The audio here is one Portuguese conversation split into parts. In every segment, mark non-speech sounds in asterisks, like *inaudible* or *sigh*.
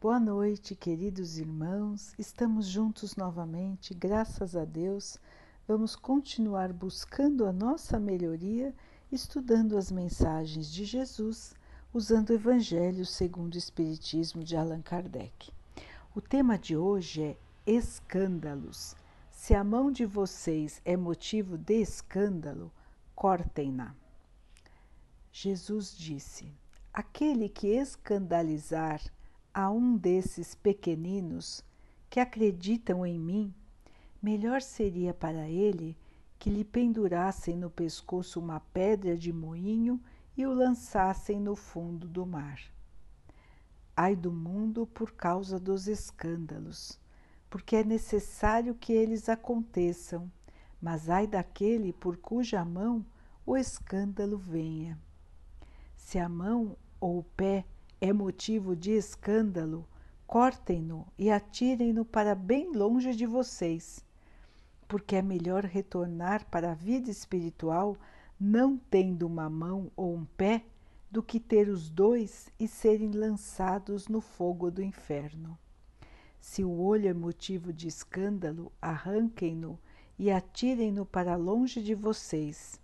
Boa noite, queridos irmãos. Estamos juntos novamente, graças a Deus. Vamos continuar buscando a nossa melhoria, estudando as mensagens de Jesus, usando o Evangelho segundo o Espiritismo de Allan Kardec. O tema de hoje é escândalos. Se a mão de vocês é motivo de escândalo, cortem-na. Jesus disse: Aquele que escandalizar a um desses pequeninos que acreditam em mim, melhor seria para ele que lhe pendurassem no pescoço uma pedra de moinho e o lançassem no fundo do mar. Ai do mundo por causa dos escândalos, porque é necessário que eles aconteçam, mas ai daquele por cuja mão o escândalo venha. Se a mão ou o pé é motivo de escândalo, cortem-no e atirem-no para bem longe de vocês, porque é melhor retornar para a vida espiritual não tendo uma mão ou um pé do que ter os dois e serem lançados no fogo do inferno. Se o olho é motivo de escândalo, arranquem-no e atirem-no para longe de vocês.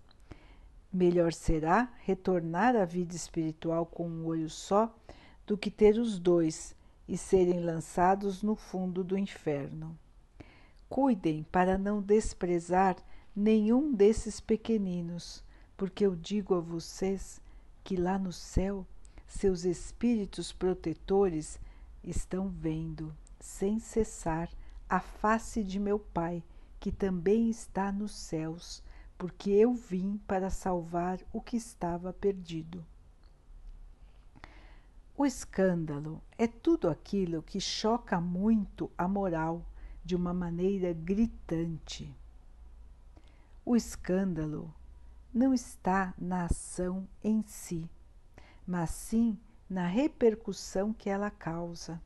Melhor será retornar à vida espiritual com um olho só do que ter os dois e serem lançados no fundo do inferno. Cuidem para não desprezar nenhum desses pequeninos, porque eu digo a vocês que lá no céu seus espíritos protetores estão vendo, sem cessar, a face de meu Pai, que também está nos céus porque eu vim para salvar o que estava perdido. O escândalo é tudo aquilo que choca muito a moral de uma maneira gritante. O escândalo não está na ação em si, mas sim na repercussão que ela causa.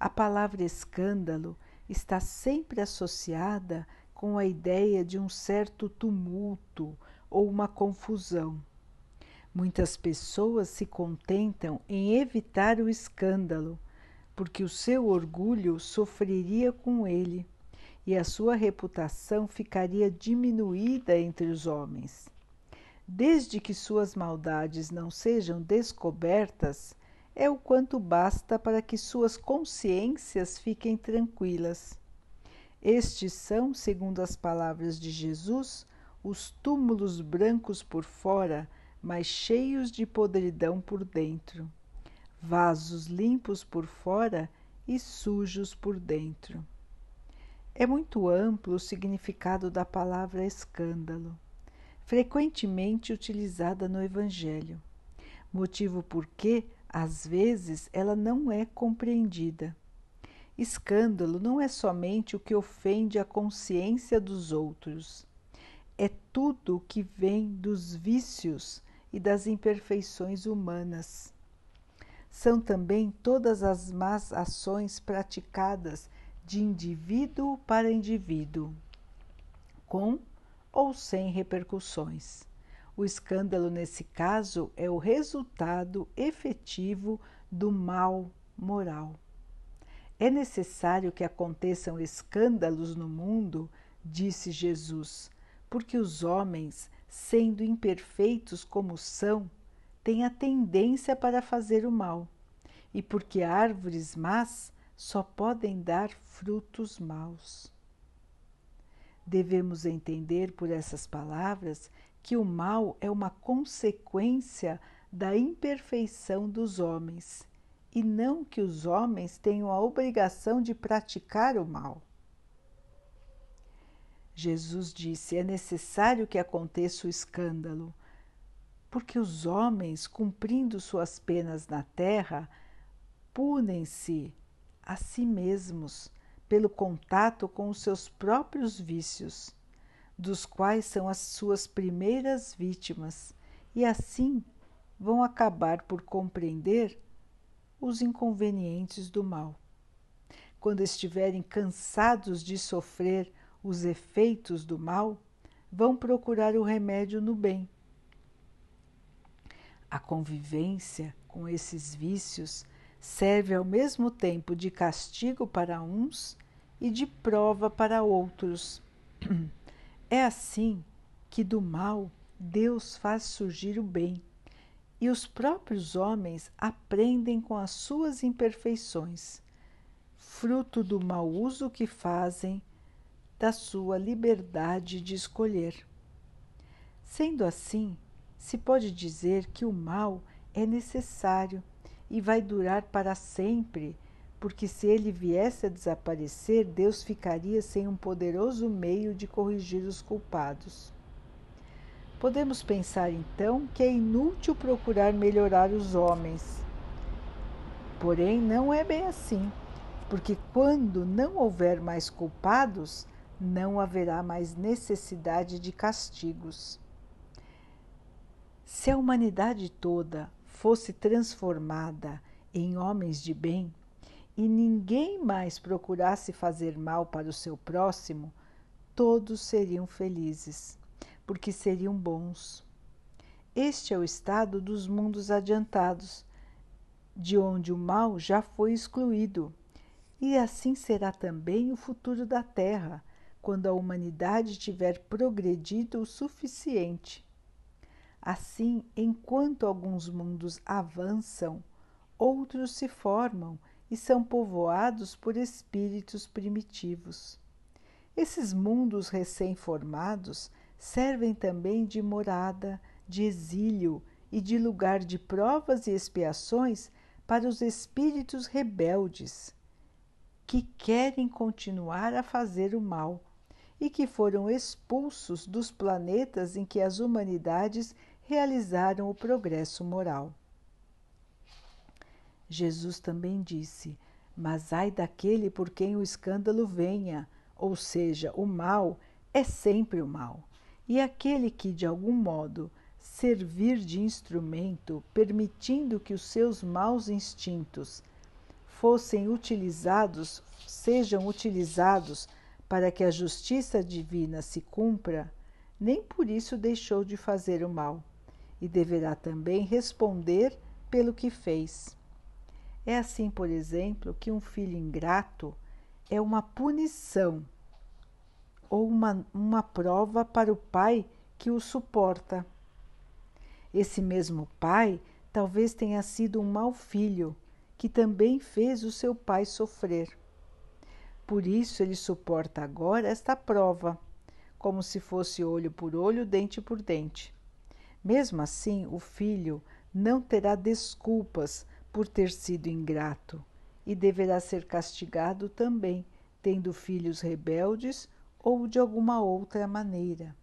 A palavra escândalo está sempre associada com a ideia de um certo tumulto ou uma confusão. Muitas pessoas se contentam em evitar o escândalo, porque o seu orgulho sofreria com ele e a sua reputação ficaria diminuída entre os homens. Desde que suas maldades não sejam descobertas, é o quanto basta para que suas consciências fiquem tranquilas. Estes são, segundo as palavras de Jesus, os túmulos brancos por fora, mas cheios de podridão por dentro, vasos limpos por fora e sujos por dentro. É muito amplo o significado da palavra escândalo, frequentemente utilizada no Evangelho, motivo por que, às vezes, ela não é compreendida. Escândalo não é somente o que ofende a consciência dos outros, é tudo o que vem dos vícios e das imperfeições humanas. São também todas as más ações praticadas de indivíduo para indivíduo, com ou sem repercussões. O escândalo, nesse caso, é o resultado efetivo do mal moral. É necessário que aconteçam escândalos no mundo, disse Jesus, porque os homens, sendo imperfeitos como são, têm a tendência para fazer o mal, e porque árvores más só podem dar frutos maus. Devemos entender por essas palavras que o mal é uma consequência da imperfeição dos homens e não que os homens tenham a obrigação de praticar o mal. Jesus disse: é necessário que aconteça o escândalo, porque os homens, cumprindo suas penas na terra, punem-se a si mesmos pelo contato com os seus próprios vícios, dos quais são as suas primeiras vítimas, e assim vão acabar por compreender os inconvenientes do mal. Quando estiverem cansados de sofrer os efeitos do mal, vão procurar o remédio no bem. A convivência com esses vícios serve ao mesmo tempo de castigo para uns e de prova para outros. *clears throat* É assim que do mal Deus faz surgir o bem, e os próprios homens aprendem com as suas imperfeições, fruto do mau uso que fazem da sua liberdade de escolher. Sendo assim, se pode dizer que o mal é necessário e vai durar para sempre, porque se ele viesse a desaparecer, Deus ficaria sem um poderoso meio de corrigir os culpados. Podemos pensar então que é inútil procurar melhorar os homens. Porém, não é bem assim, porque quando não houver mais culpados, não haverá mais necessidade de castigos. Se a humanidade toda fosse transformada em homens de bem e ninguém mais procurasse fazer mal para o seu próximo, todos seriam felizes, porque seriam bons. Este é o estado dos mundos adiantados, de onde o mal já foi excluído. E assim será também o futuro da Terra, quando a humanidade tiver progredido o suficiente Assim, enquanto alguns mundos avançam, outros se formam e são povoados por espíritos primitivos. Esses mundos recém-formados servem também de morada, de exílio e de lugar de provas e expiações para os espíritos rebeldes que querem continuar a fazer o mal e que foram expulsos dos planetas em que as humanidades realizaram o progresso moral. Jesus também disse: Mas ai daquele por quem o escândalo venha, ou seja, o mal é sempre o mal, e aquele que, de algum modo, servir de instrumento, permitindo que os seus maus instintos fossem utilizados, sejam utilizados para que a justiça divina se cumpra, nem por isso deixou de fazer o mal e deverá também responder pelo que fez. É assim, por exemplo, que um filho ingrato é uma punição ou uma, uma prova para o pai que o suporta. Esse mesmo pai talvez tenha sido um mau filho que também fez o seu pai sofrer. Por isso ele suporta agora esta prova, como se fosse olho por olho, dente por dente. Mesmo assim, o filho não terá desculpas por ter sido ingrato e deverá ser castigado também, tendo filhos rebeldes ou de alguma outra maneira.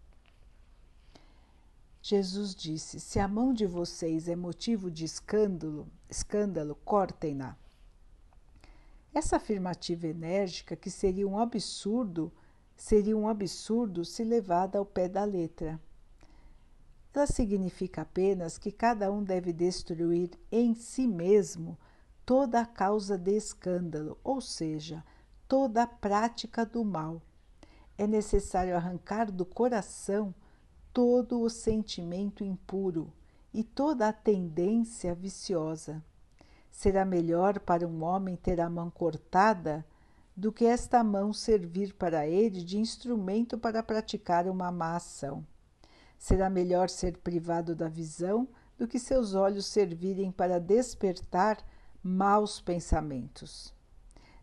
Jesus disse: Se a mão de vocês é motivo de escândalo, escândalo, cortem-na. Essa afirmativa enérgica, que seria um absurdo, seria um absurdo se levada ao pé da letra. Ela significa apenas que cada um deve destruir em si mesmo toda a causa de escândalo, ou seja, toda a prática do mal. É necessário arrancar do coração todo o sentimento impuro e toda a tendência viciosa. Será melhor para um homem ter a mão cortada do que esta mão servir para ele de instrumento para praticar uma má ação. Será melhor ser privado da visão do que seus olhos servirem para despertar maus pensamentos.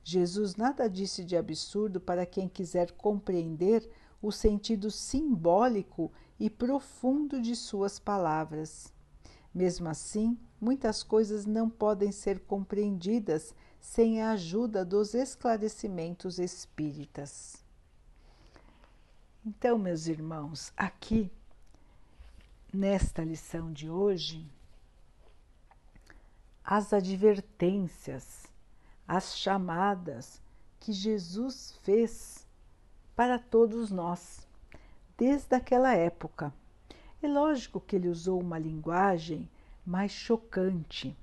Jesus nada disse de absurdo para quem quiser compreender o sentido simbólico e profundo de suas palavras. Mesmo assim, muitas coisas não podem ser compreendidas sem a ajuda dos esclarecimentos espíritas. Então, meus irmãos, aqui nesta lição de hoje as advertências, as chamadas que Jesus fez para todos nós, desde aquela época. É lógico que ele usou uma linguagem mais chocante,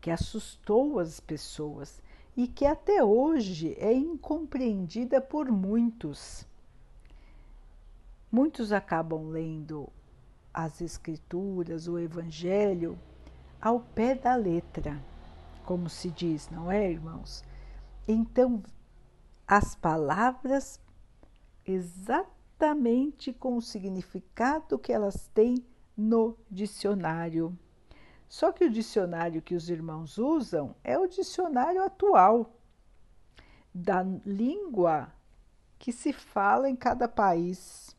que assustou as pessoas e que até hoje é incompreendida por muitos. Muitos acabam lendo as Escrituras, o Evangelho, ao pé da letra, como se diz, não é, irmãos? Então, as palavras exatamente com o significado que elas têm no dicionário. Só que o dicionário que os irmãos usam é o dicionário atual da língua que se fala em cada país.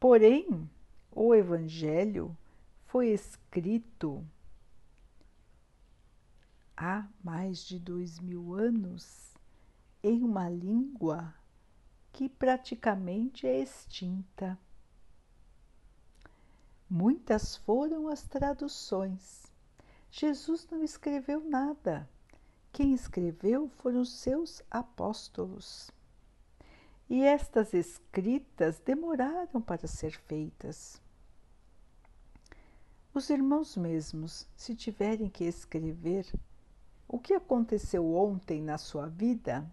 Porém, o Evangelho foi escrito há mais de dois mil anos em uma língua que praticamente é extinta. Muitas foram as traduções. Jesus não escreveu nada. Quem escreveu foram seus apóstolos. E estas escritas demoraram para ser feitas. Os irmãos mesmos, se tiverem que escrever o que aconteceu ontem na sua vida,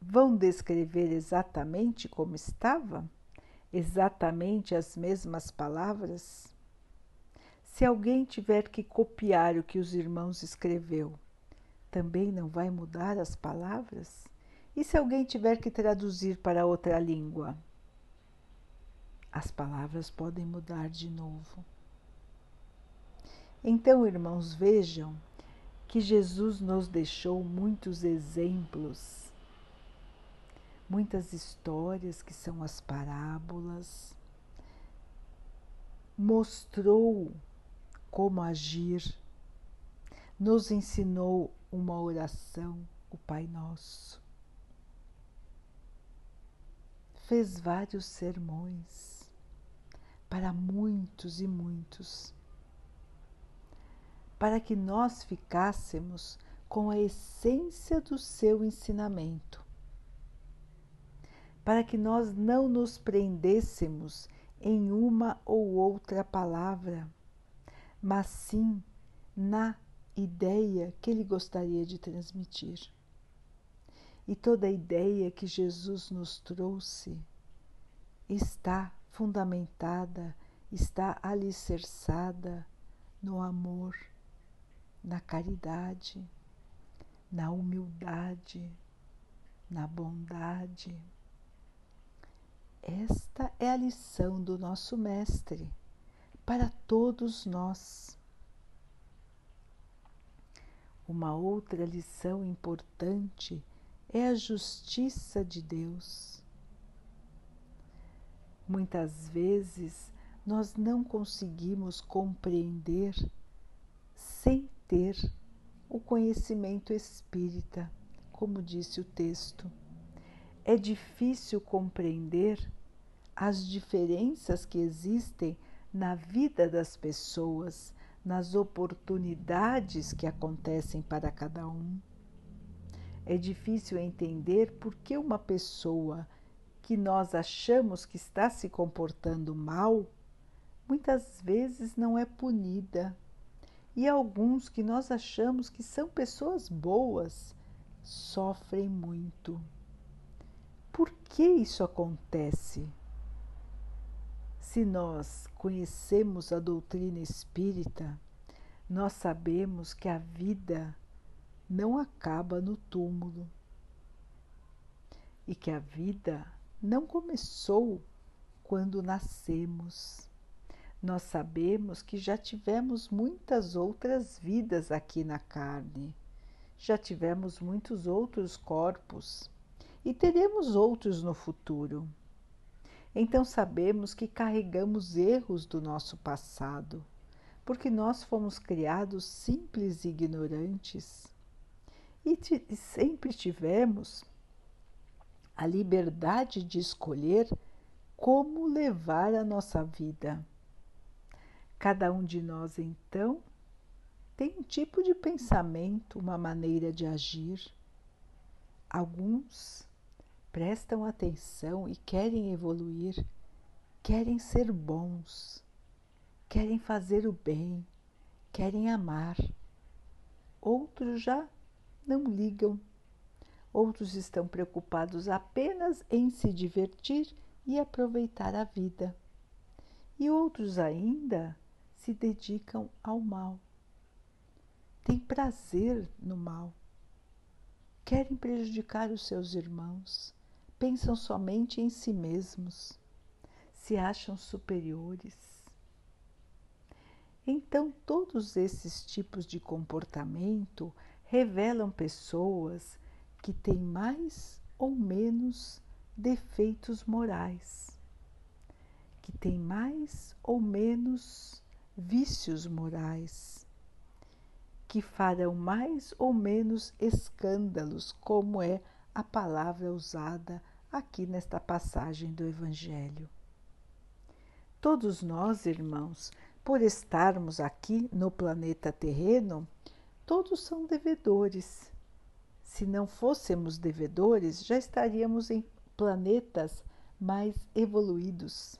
vão descrever exatamente como estava? exatamente as mesmas palavras? Se alguém tiver que copiar o que os irmãos escreveu, também não vai mudar as palavras? E se alguém tiver que traduzir para outra língua? As palavras podem mudar de novo. Então, irmãos, vejam que Jesus nos deixou muitos exemplos muitas histórias que são as parábolas, mostrou como agir, nos ensinou uma oração, o Pai Nosso. Fez vários sermões para muitos e muitos, para que nós ficássemos com a essência do seu ensinamento para que nós não nos prendêssemos em uma ou outra palavra, mas sim na ideia que ele gostaria de transmitir. E toda ideia que Jesus nos trouxe está fundamentada, está alicerçada no amor, na caridade, na humildade, na bondade. Esta é a lição do nosso Mestre para todos nós. Uma outra lição importante é a justiça de Deus. Muitas vezes nós não conseguimos compreender sem ter o conhecimento espírita, como disse o texto é difícil compreender as diferenças que existem na vida das pessoas, nas oportunidades que acontecem para cada um. É difícil entender por que uma pessoa que nós achamos que está se comportando mal, muitas vezes não é punida. E alguns que nós achamos que são pessoas boas sofrem muito. Por que isso acontece? Se nós conhecemos a doutrina espírita, nós sabemos que a vida não acaba no túmulo e que a vida não começou quando nascemos. Nós sabemos que já tivemos muitas outras vidas aqui na carne, já tivemos muitos outros corpos e teremos outros no futuro. Então sabemos que carregamos erros do nosso passado, porque nós fomos criados simples e ignorantes e, sempre tivemos a liberdade de escolher como levar a nossa vida. Cada um de nós, então, tem um tipo de pensamento, uma maneira de agir. Alguns prestam atenção e querem evoluir, querem ser bons, querem fazer o bem, querem amar. Outros já não ligam. Outros estão preocupados apenas em se divertir e aproveitar a vida. E outros ainda se dedicam ao mal. têm prazer no mal, querem prejudicar os seus irmãos, pensam somente em si mesmos, se acham superiores. Então, todos esses tipos de comportamento revelam pessoas que têm mais ou menos defeitos morais, que têm mais ou menos vícios morais, que farão mais ou menos escândalos, como é a palavra usada aqui nesta passagem do Evangelho. Todos nós, irmãos, por estarmos aqui no planeta terreno, todos são devedores se não fôssemos devedores, já estaríamos em planetas mais evoluídos.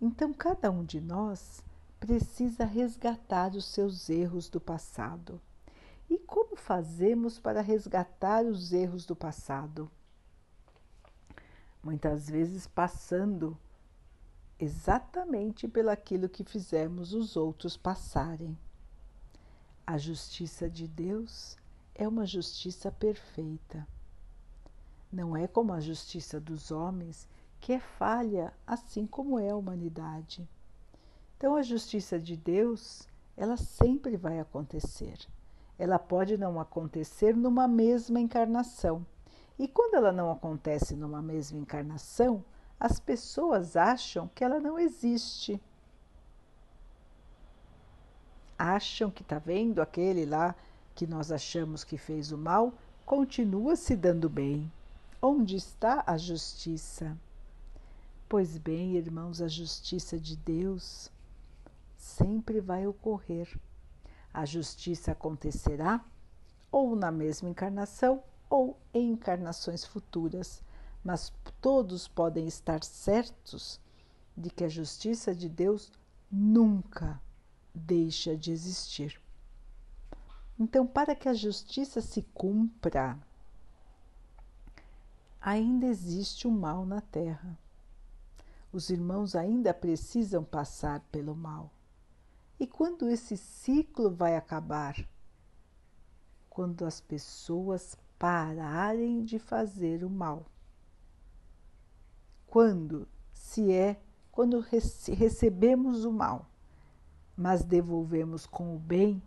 Então, cada um de nós precisa resgatar os seus erros do passado. E como fazemos para resgatar os erros do passado? Muitas vezes passando exatamente pelaquilo que fizemos os outros passarem. A justiça de Deus é uma justiça perfeita. Não é como a justiça dos homens, que é falha, assim como é a humanidade. Então, a justiça de Deus, ela sempre vai acontecer. Ela pode não acontecer numa mesma encarnação. E quando ela não acontece numa mesma encarnação, as pessoas acham que ela não existe. Acham que está vendo aquele lá que nós achamos que fez o mal continua se dando bem. Onde está a justiça? Pois bem, irmãos, a justiça de Deus sempre vai ocorrer. A justiça acontecerá ou na mesma encarnação ou em encarnações futuras, mas todos podem estar certos de que a justiça de Deus nunca deixa de existir. Então, para que a justiça se cumpra, ainda existe o mal na terra. Os irmãos ainda precisam passar pelo mal. E quando esse ciclo vai acabar? Quando as pessoas pararem de fazer o mal. Quando se é quando recebemos o mal, mas devolvemos com o bem,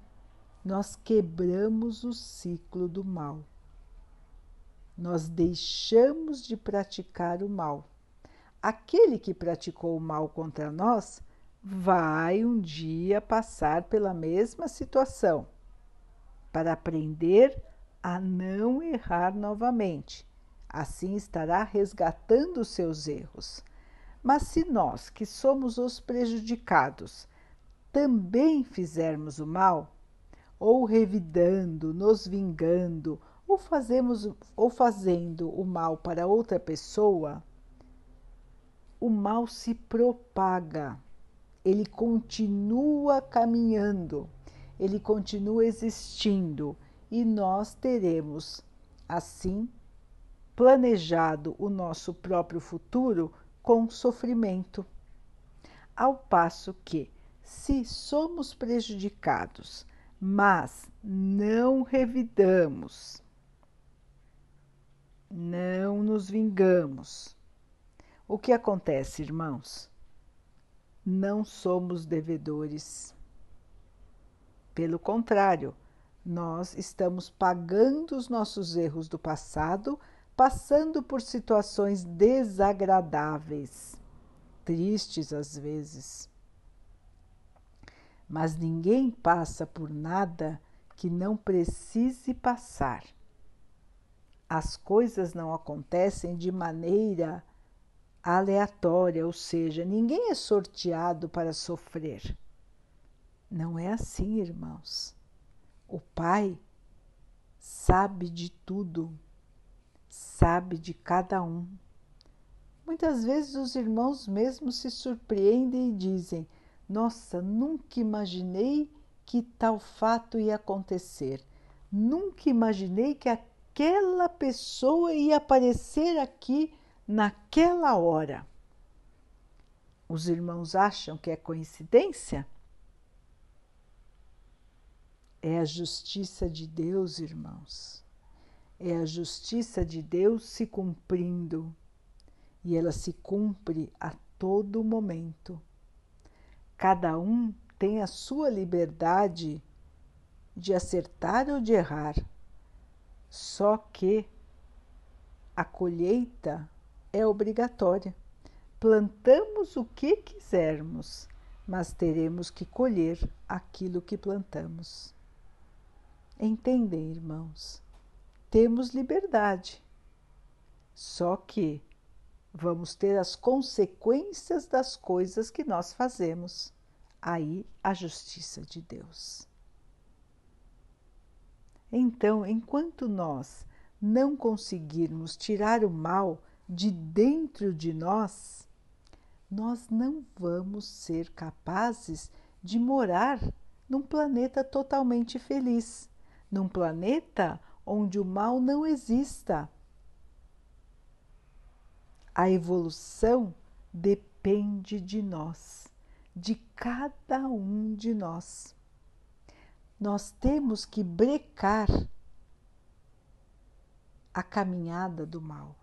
nós quebramos o ciclo do mal. Nós deixamos de praticar o mal. Aquele que praticou o mal contra nós vai um dia passar pela mesma situação para aprender a não errar novamente. Assim estará resgatando seus erros. Mas se nós, que somos os prejudicados, também fizermos o mal, ou revidando, nos vingando, ou, fazemos, ou fazendo o mal para outra pessoa, o mal se propaga, ele continua caminhando, ele continua existindo e nós teremos, assim, planejado o nosso próprio futuro com sofrimento. Ao passo que, se somos prejudicados mas não revidamos, não nos vingamos. O que acontece, irmãos? Não somos devedores. Pelo contrário, nós estamos pagando os nossos erros do passado, passando por situações desagradáveis, tristes às vezes mas ninguém passa por nada que não precise passar. As coisas não acontecem de maneira aleatória, ou seja, ninguém é sorteado para sofrer. Não é assim, irmãos. O Pai sabe de tudo, sabe de cada um. Muitas vezes os irmãos mesmos se surpreendem e dizem: nossa, nunca imaginei que tal fato ia acontecer. Nunca imaginei que aquela pessoa ia aparecer aqui naquela hora. Os irmãos acham que é coincidência? É a justiça de Deus, irmãos. É a justiça de Deus se cumprindo. E ela se cumpre a todo momento. Cada um tem a sua liberdade de acertar ou de errar. Só que a colheita é obrigatória. Plantamos o que quisermos, mas teremos que colher aquilo que plantamos. Entendem, irmãos? Temos liberdade, só que vamos ter as consequências das coisas que nós fazemos. Aí a justiça de Deus. Então, enquanto nós não conseguirmos tirar o mal de dentro de nós, nós não vamos ser capazes de morar num planeta totalmente feliz, num planeta onde o mal não exista. A evolução depende de nós, de cada um de nós. Nós temos que brecar a caminhada do mal.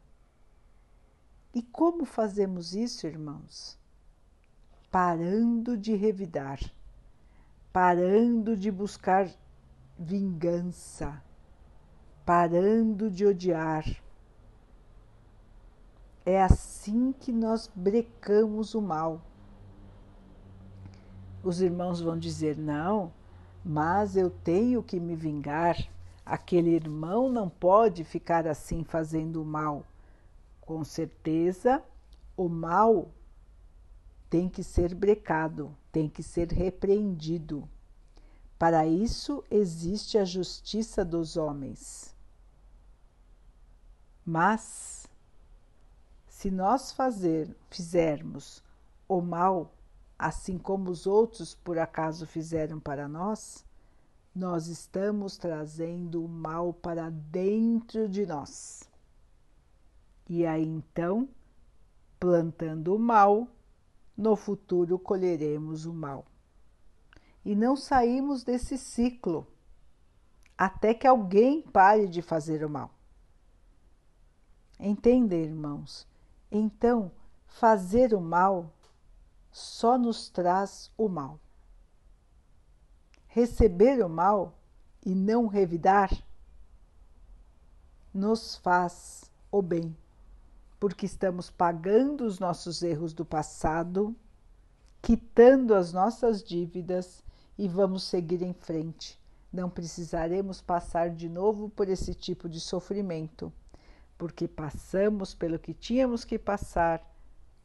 E como fazemos isso, irmãos? Parando de revidar, parando de buscar vingança, parando de odiar. É assim que nós brecamos o mal. Os irmãos vão dizer: não, mas eu tenho que me vingar aquele irmão não pode ficar assim fazendo mal. Com certeza, o mal tem que ser brecado, tem que ser repreendido. Para isso existe a justiça dos homens. Mas, se nós fazer, fizermos o mal, assim como os outros por acaso fizeram para nós, nós estamos trazendo o mal para dentro de nós. E aí então, plantando o mal, no futuro colheremos o mal. E não saímos desse ciclo até que alguém pare de fazer o mal. Entendem, irmãos? Então, fazer o mal só nos traz o mal receber o mal e não revidar, nos faz o bem, porque estamos pagando os nossos erros do passado, quitando as nossas dívidas e vamos seguir em frente. Não precisaremos passar de novo por esse tipo de sofrimento, porque passamos pelo que tínhamos que passar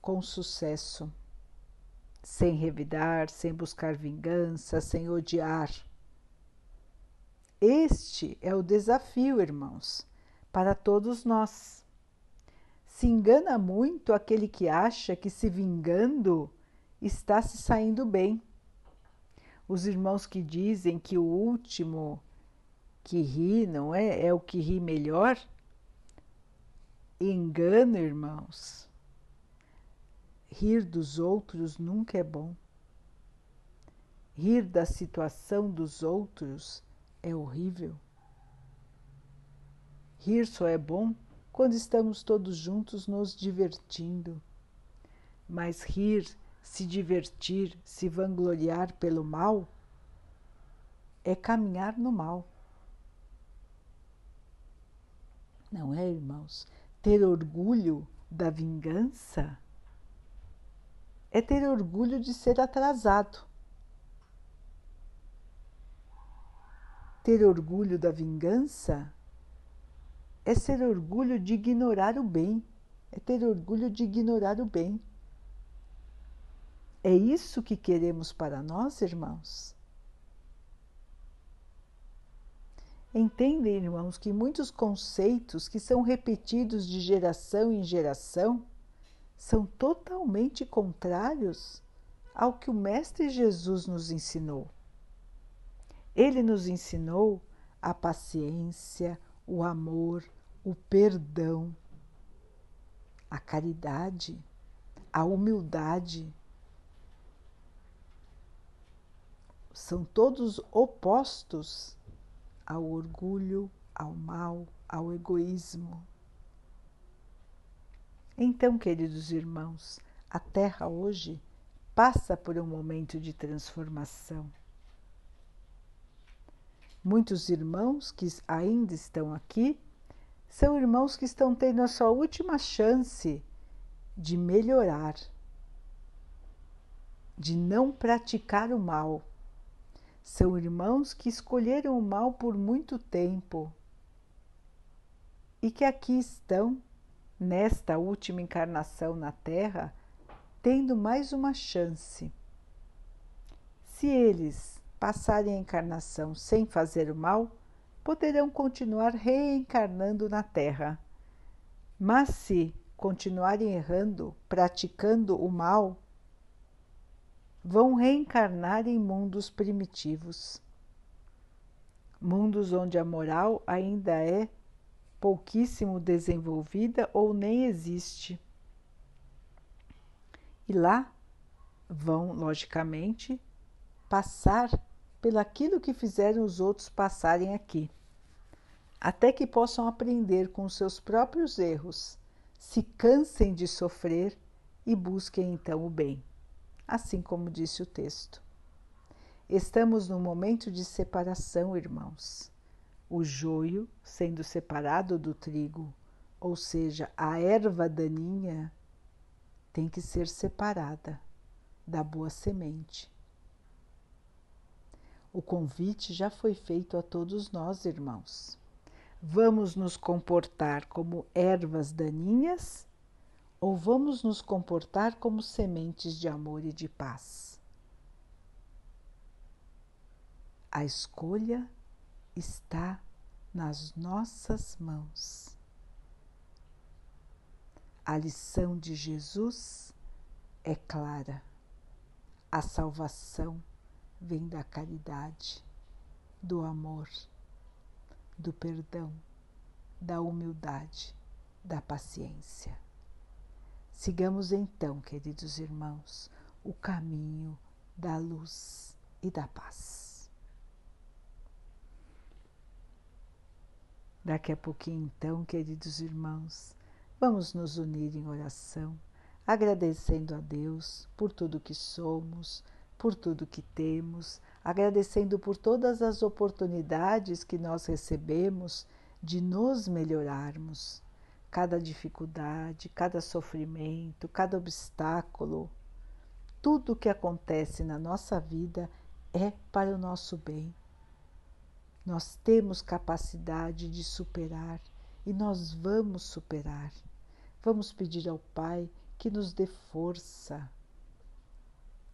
com sucesso sem revidar, sem buscar vingança, sem odiar. Este é o desafio, irmãos, para todos nós. Se engana muito aquele que acha que se vingando está se saindo bem. Os irmãos que dizem que o último que ri, não é? É o que ri melhor. Engana, irmãos. Rir dos outros nunca é bom. Rir da situação dos outros é horrível. Rir só é bom quando estamos todos juntos nos divertindo. Mas rir, se divertir, se vangloriar pelo mal é caminhar no mal. Não é, irmãos? Ter orgulho da vingança é ter orgulho de ser atrasado. Ter orgulho da vingança é ser orgulho de ignorar o bem, é ter orgulho de ignorar o bem. É isso que queremos para nós, irmãos? Entendem, irmãos, que muitos conceitos que são repetidos de geração em geração são totalmente contrários ao que o Mestre Jesus nos ensinou. Ele nos ensinou a paciência, o amor, o perdão, a caridade, a humildade. são todos opostos ao orgulho, ao mal, ao egoísmo. Então, queridos irmãos, a Terra hoje passa por um momento de transformação. Muitos irmãos que ainda estão aqui são irmãos que estão tendo a sua última chance de melhorar, de não praticar o mal. São irmãos que escolheram o mal por muito tempo e que aqui estão, nesta última encarnação na Terra, tendo mais uma chance. Se eles passarem a encarnação sem fazer o mal, poderão continuar reencarnando na Terra. Mas se continuarem errando, praticando o mal, vão reencarnar em mundos primitivos. Mundos onde a moral ainda é pouquíssimo desenvolvida ou nem existe. E lá vão, logicamente, passar pelaquilo que fizeram os outros passarem aqui, até que possam aprender com seus próprios erros, se cansem de sofrer e busquem então o bem, assim como disse o texto. Estamos num momento de separação, irmãos. O joio sendo separado do trigo, ou seja, a erva daninha tem que ser separada da boa semente. O convite já foi feito a todos nós, irmãos. Vamos nos comportar como ervas daninhas ou vamos nos comportar como sementes de amor e de paz? A escolha está nas nossas mãos. A lição de Jesus é clara. A salvação vem da caridade, do amor, do perdão, da humildade, da paciência. Sigamos então, queridos irmãos, o caminho da luz e da paz. Daqui a pouquinho, então, queridos irmãos, vamos nos unir em oração, agradecendo a Deus por tudo que somos por tudo que temos, agradecendo por todas as oportunidades que nós recebemos de nos melhorarmos. Cada dificuldade, cada sofrimento, cada obstáculo, tudo o que acontece na nossa vida é para o nosso bem. Nós temos capacidade de superar e nós vamos superar. Vamos pedir ao Pai que nos dê força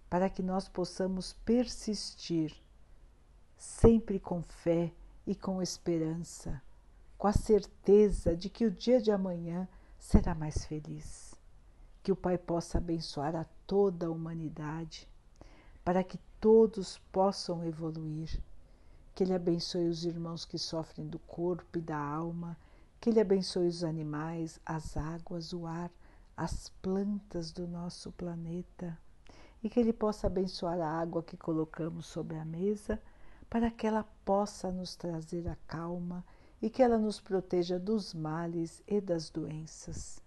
para que nós possamos persistir, sempre com fé e com esperança, com a certeza de que o dia de amanhã será mais feliz. Que o Pai possa abençoar a toda a humanidade, para que todos possam evoluir. Que Ele abençoe os irmãos que sofrem do corpo e da alma, que Ele abençoe os animais, as águas, o ar, as plantas do nosso planeta e que Ele possa abençoar a água que colocamos sobre a mesa, para que ela possa nos trazer a calma e que ela nos proteja dos males e das doenças.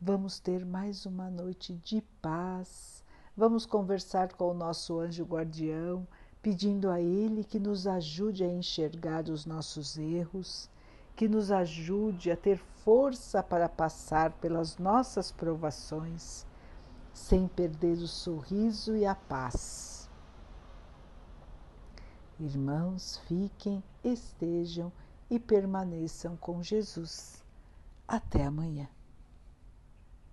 Vamos ter mais uma noite de paz. Vamos conversar com o nosso anjo guardião, pedindo a ele que nos ajude a enxergar os nossos erros, que nos ajude a ter força para passar pelas nossas provações sem perder o sorriso e a paz. Irmãos, fiquem, estejam e permaneçam com Jesus. Até amanhã.